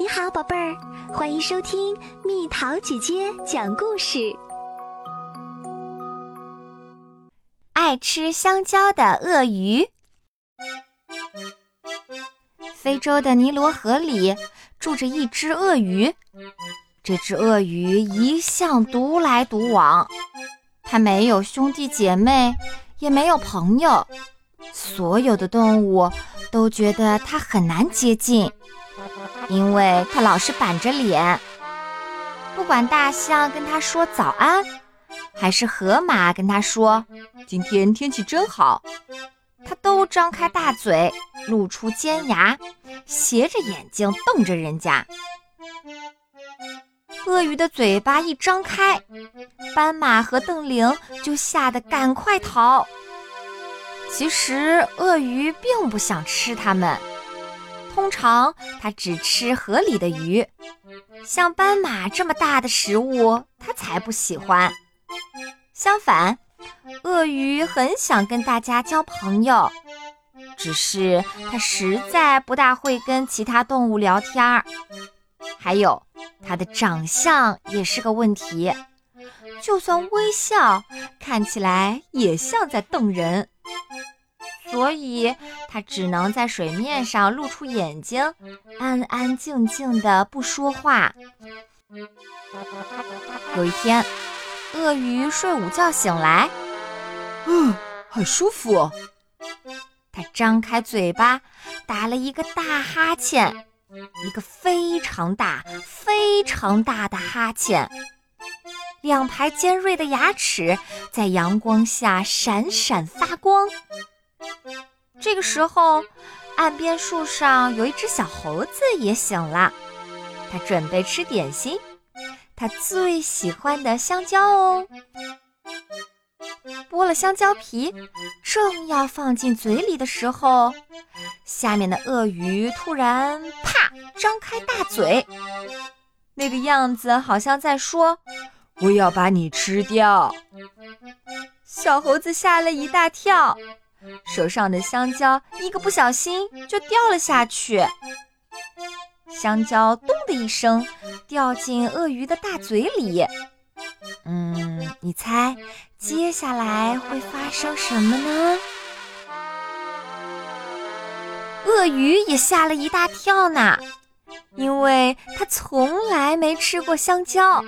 你好，宝贝儿，欢迎收听蜜桃姐姐讲故事。爱吃香蕉的鳄鱼。非洲的尼罗河里住着一只鳄鱼，这只鳄鱼一向独来独往，它没有兄弟姐妹，也没有朋友，所有的动物都觉得它很难接近。因为他老是板着脸，不管大象跟他说早安，还是河马跟他说今天天气真好，他都张开大嘴，露出尖牙，斜着眼睛瞪着人家。鳄鱼的嘴巴一张开，斑马和邓玲就吓得赶快逃。其实鳄鱼并不想吃它们。通常它只吃河里的鱼，像斑马这么大的食物，它才不喜欢。相反，鳄鱼很想跟大家交朋友，只是它实在不大会跟其他动物聊天儿。还有，它的长相也是个问题，就算微笑，看起来也像在瞪人。所以，它只能在水面上露出眼睛，安安静静的不说话。有一天，鳄鱼睡午觉醒来，嗯，很舒服。它张开嘴巴，打了一个大哈欠，一个非常大、非常大的哈欠。两排尖锐的牙齿在阳光下闪闪发光。这个时候，岸边树上有一只小猴子也醒了，它准备吃点心，它最喜欢的香蕉哦。剥了香蕉皮，正要放进嘴里的时候，下面的鳄鱼突然啪张开大嘴，那个样子好像在说：“我要把你吃掉。”小猴子吓了一大跳。手上的香蕉一个不小心就掉了下去，香蕉咚的一声掉进鳄鱼的大嘴里。嗯，你猜接下来会发生什么呢？鳄鱼也吓了一大跳呢，因为它从来没吃过香蕉，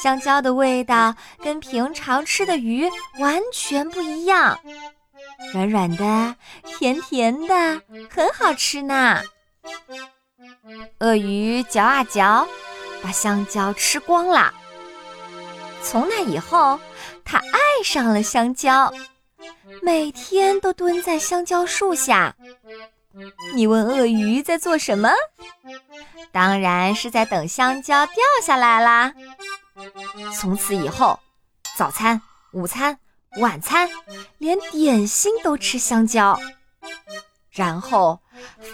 香蕉的味道跟平常吃的鱼完全不一样。软软的，甜甜的，很好吃呢。鳄鱼嚼啊嚼，把香蕉吃光了。从那以后，它爱上了香蕉，每天都蹲在香蕉树下。你问鳄鱼在做什么？当然是在等香蕉掉下来啦。从此以后，早餐、午餐。晚餐连点心都吃香蕉，然后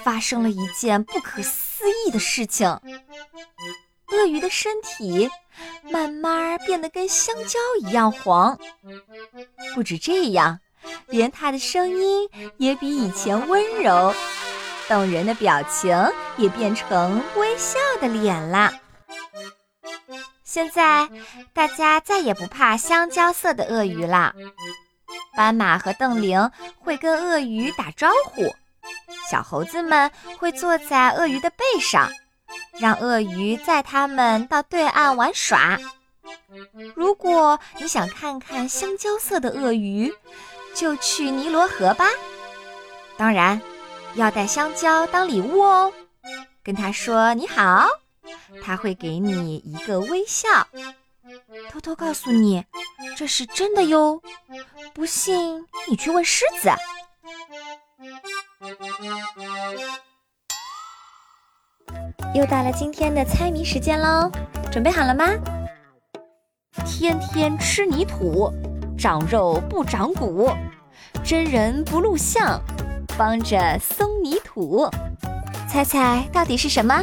发生了一件不可思议的事情：鳄鱼的身体慢慢变得跟香蕉一样黄。不止这样，连它的声音也比以前温柔，动人的表情也变成微笑的脸了。现在大家再也不怕香蕉色的鳄鱼了。斑马和邓玲会跟鳄鱼打招呼，小猴子们会坐在鳄鱼的背上，让鳄鱼载他们到对岸玩耍。如果你想看看香蕉色的鳄鱼，就去尼罗河吧。当然，要带香蕉当礼物哦。跟他说你好。他会给你一个微笑，偷偷告诉你，这是真的哟。不信你去问狮子。又到了今天的猜谜时间喽，准备好了吗？天天吃泥土，长肉不长骨，真人不露相，帮着松泥土。猜猜到底是什么？